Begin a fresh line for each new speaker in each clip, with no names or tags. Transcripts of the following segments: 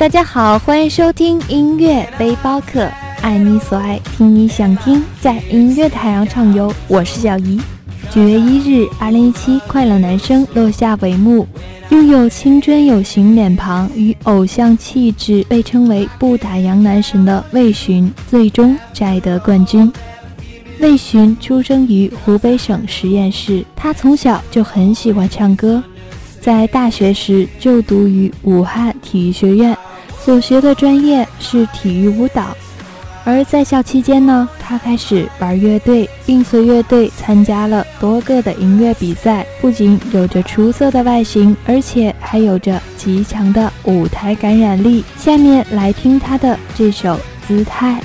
大家好，欢迎收听音乐背包客，爱你所爱，听你想听，在音乐的海洋畅游。我是小姨。九月一日，二零一七快乐男声落下帷幕，拥有青春有型脸庞与偶像气质，被称为不打烊男神的魏巡，最终摘得冠军。魏巡出生于湖北省十堰市，他从小就很喜欢唱歌。在大学时就读于武汉体育学院，所学的专业是体育舞蹈。而在校期间呢，他开始玩乐队，并随乐队参加了多个的音乐比赛。不仅有着出色的外形，而且还有着极强的舞台感染力。下面来听他的这首《姿态》。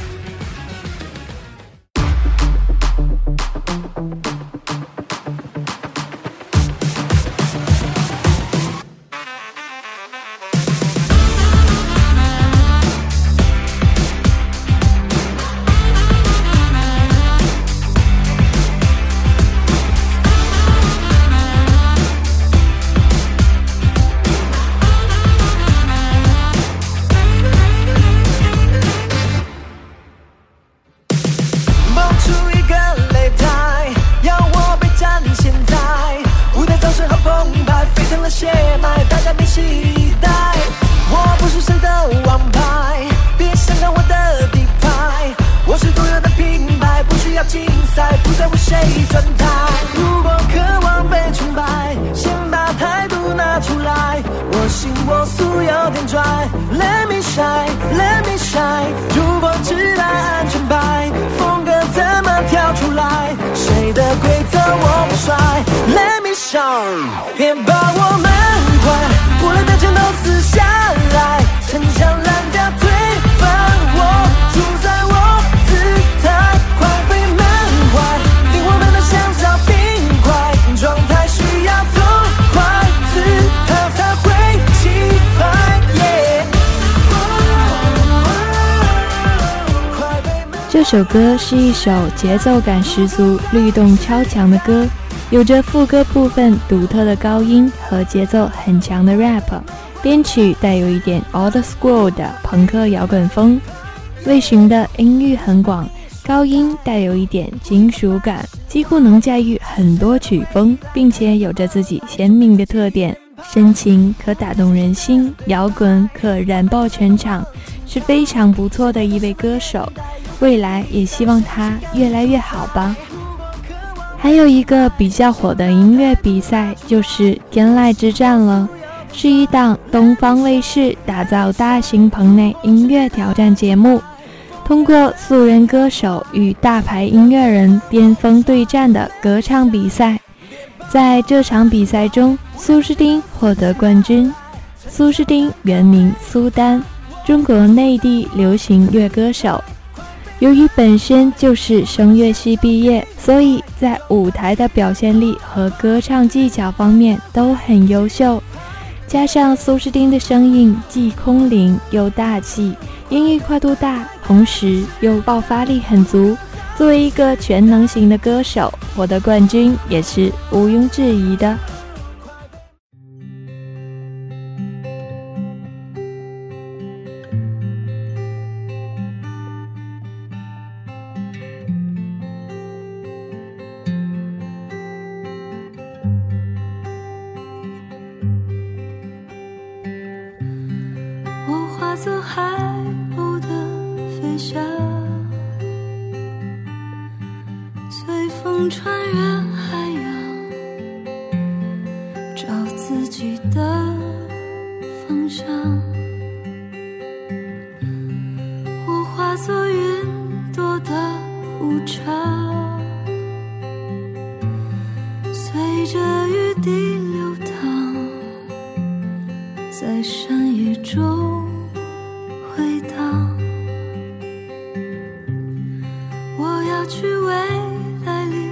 别把我
首歌是一首节奏感十足、律动超强的歌。有着副歌部分独特的高音和节奏很强的 rap，编曲带有一点 old school 的朋克摇滚风。魏巡的音域很广，高音带有一点金属感，几乎能驾驭很多曲风，并且有着自己鲜明的特点。深情可打动人心，摇滚可燃爆全场，是非常不错的一位歌手。未来也希望他越来越好吧。还有一个比较火的音乐比赛，就是《天籁之战》了，是一档东方卫视打造大型棚内音乐挑战节目，通过素人歌手与大牌音乐人巅峰对战的歌唱比赛。在这场比赛中，苏诗丁获得冠军。苏诗丁原名苏丹，中国内地流行乐歌手。由于本身就是声乐系毕业，所以在舞台的表现力和歌唱技巧方面都很优秀。加上苏诗丁的声音既空灵又大气，音域跨度大，同时又爆发力很足，作为一个全能型的歌手，获得冠军也是毋庸置疑的。
随风穿越海洋找自己的方向我化作云朵的无常随着雨滴流淌在山野中回荡我要去为在里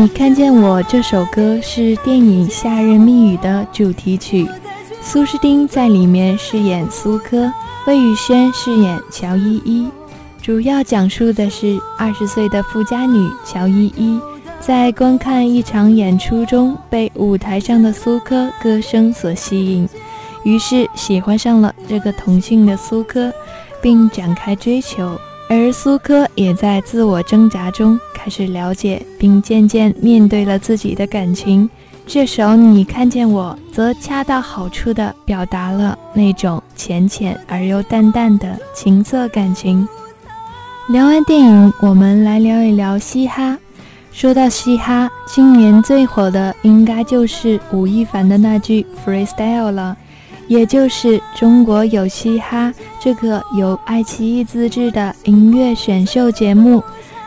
你看见我这首歌是电影《夏日密语》的主题曲，苏诗丁在里面饰演苏科，魏宇轩饰演乔依依。主要讲述的是二十岁的富家女乔依依，在观看一场演出中被舞台上的苏科歌声所吸引，于是喜欢上了这个同性的苏科，并展开追求。而苏科也在自我挣扎中开始了解，并渐渐面对了自己的感情。这首《你看见我》则恰到好处地表达了那种浅浅而又淡淡的情色感情。聊完电影，我们来聊一聊嘻哈。说到嘻哈，今年最火的应该就是吴亦凡的那句 “freestyle” 了，也就是中国有嘻哈这个由爱奇艺自制的音乐选秀节目。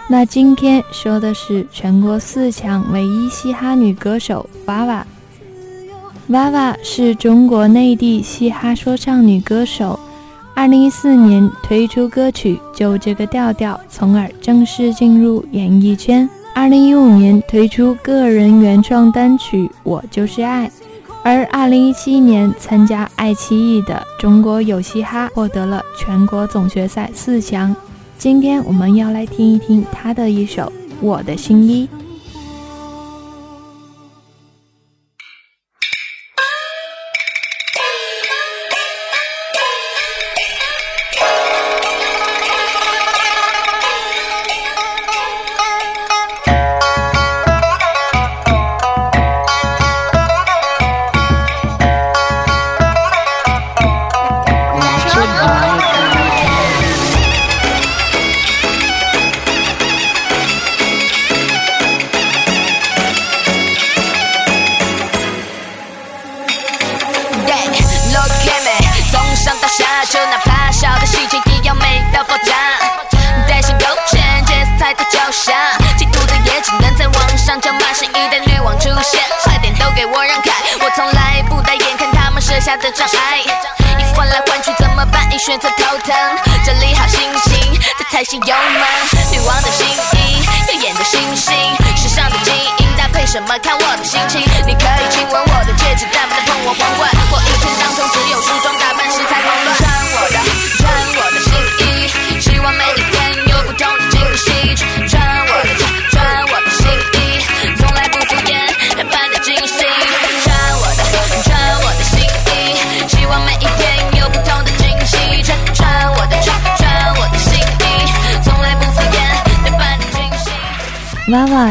那今天说的是全国四强唯一嘻哈女歌手娃娃。娃娃是中国内地嘻哈说唱女歌手。二零一四年推出歌曲《就这个调调》，从而正式进入演艺圈。二零一五年推出个人原创单曲《我就是爱》，而二零一七年参加爱奇艺的《中国有嘻哈》，获得了全国总决赛四强。今天我们要来听一听他的一首《我的新衣》。
的障碍，衣服换来换去怎么办？一选择头疼，整理好心情，再踩下有门。女王的新衣，耀眼的星星，时尚的精英搭配什么？看我的心情。你可以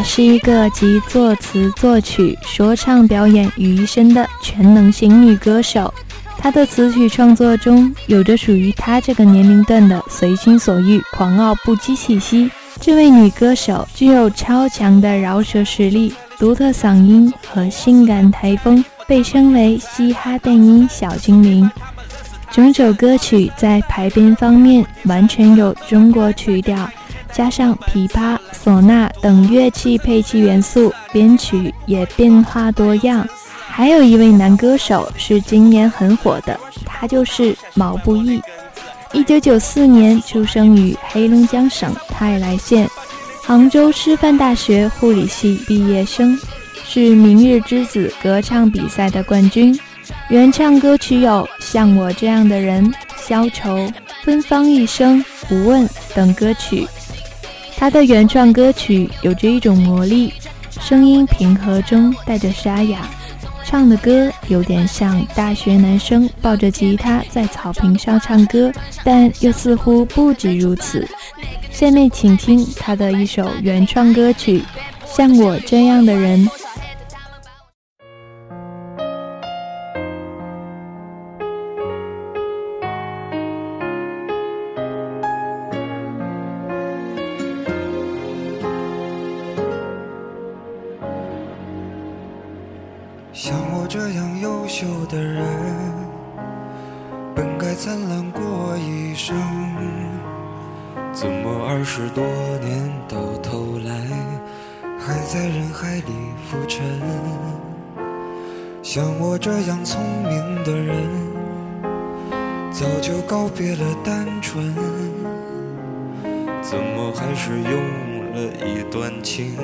是一个集作词、作曲、说唱表演于一身的全能型女歌手。她的词曲创作中有着属于她这个年龄段的随心所欲、狂傲不羁气息。这位女歌手具有超强的饶舌实力、独特嗓音和性感台风，被称为嘻哈电音小精灵。整首歌曲在排编方面完全有中国曲调。加上琵琶、唢呐等乐器配器元素，编曲也变化多样。还有一位男歌手是今年很火的，他就是毛不易。一九九四年出生于黑龙江省泰来县，杭州师范大学护理系毕业生，是《明日之子》歌唱比赛的冠军。原唱歌曲有《像我这样的人》《消愁》《芬芳一生》《不问》等歌曲。他的原创歌曲有着一种魔力，声音平和中带着沙哑，唱的歌有点像大学男生抱着吉他在草坪上唱歌，但又似乎不止如此。下面请听他的一首原创歌曲《像我这样的人。
多年到头来，还在人海里浮沉？像我这样聪明的人，早就告别了单纯，怎么还是用了一段情？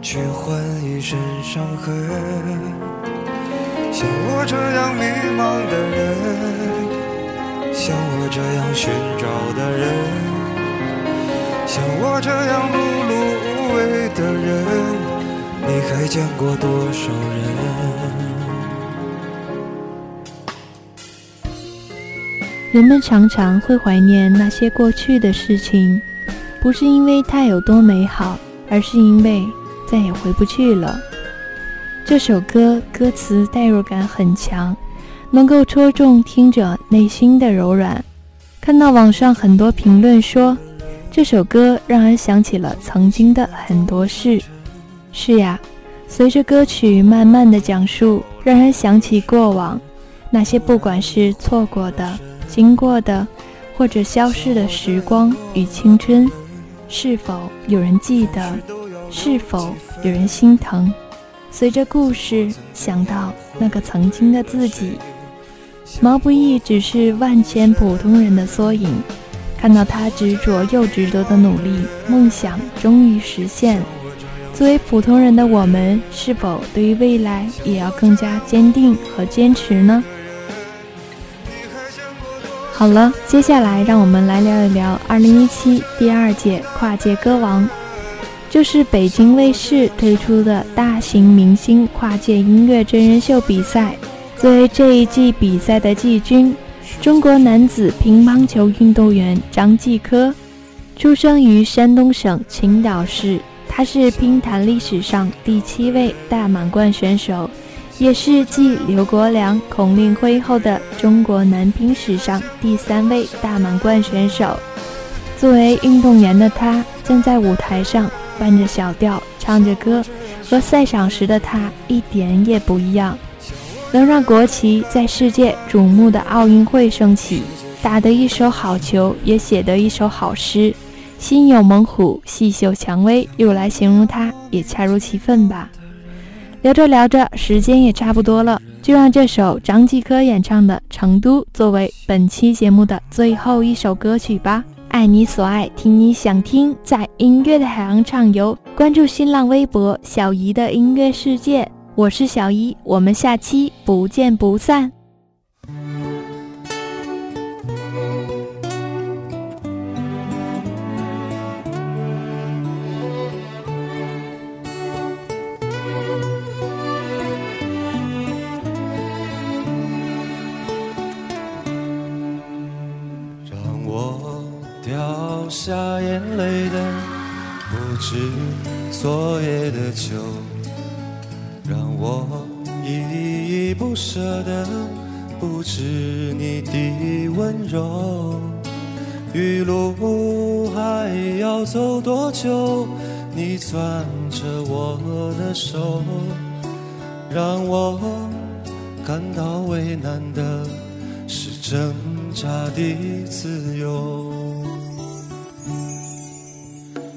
去换一身伤痕。像我这样迷茫的人，像我这样寻找的人，像我这样碌碌无为的人，你还见过多少
人？人们常常会怀念那些过去的事情，不是因为它有多美好，而是因为。再也回不去了。这首歌歌词代入感很强，能够戳中听者内心的柔软。看到网上很多评论说，这首歌让人想起了曾经的很多事。是呀，随着歌曲慢慢的讲述，让人想起过往那些不管是错过的、经过的，或者消逝的时光与青春，是否有人记得？是否有人心疼？随着故事想到那个曾经的自己，毛不易只是万千普通人的缩影。看到他执着又执着的努力，梦想终于实现。作为普通人的我们，是否对于未来也要更加坚定和坚持呢？好了，接下来让我们来聊一聊2017第二届跨界歌王。就是北京卫视推出的大型明星跨界音乐真人秀比赛。作为这一季比赛的季军，中国男子乒乓球运动员张继科，出生于山东省青岛市，他是乒坛历史上第七位大满贯选手，也是继刘国梁、孔令辉后的中国男乒史上第三位大满贯选手。作为运动员的他，站在舞台上。伴着小调唱着歌，和赛场时的他一点也不一样。能让国旗在世界瞩目的奥运会升起，打得一手好球，也写得一首好诗。心有猛虎，细嗅蔷薇，用来形容他也恰如其分吧。聊着聊着，时间也差不多了，就让这首张继科演唱的《成都》作为本期节目的最后一首歌曲吧。爱你所爱，听你想听，在音乐的海洋畅游。关注新浪微博“小姨的音乐世界”，我是小一，我们下期不见不散。
让我掉下眼泪的不止昨夜的酒，舍的不止你的温柔。余路还要走多久？你攥着我的手，让我感到为难的是挣扎的自由。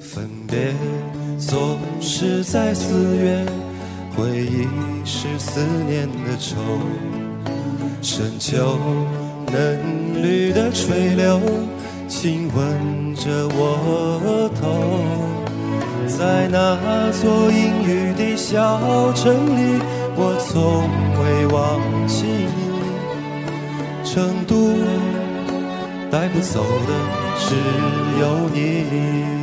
分别总是在四月，回忆是思念的愁。深秋嫩绿的垂柳，亲吻着我额头。在那座阴雨的小城里，我从未忘记你。成都带不走的只有你。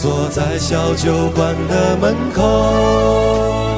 坐在小酒馆的门口。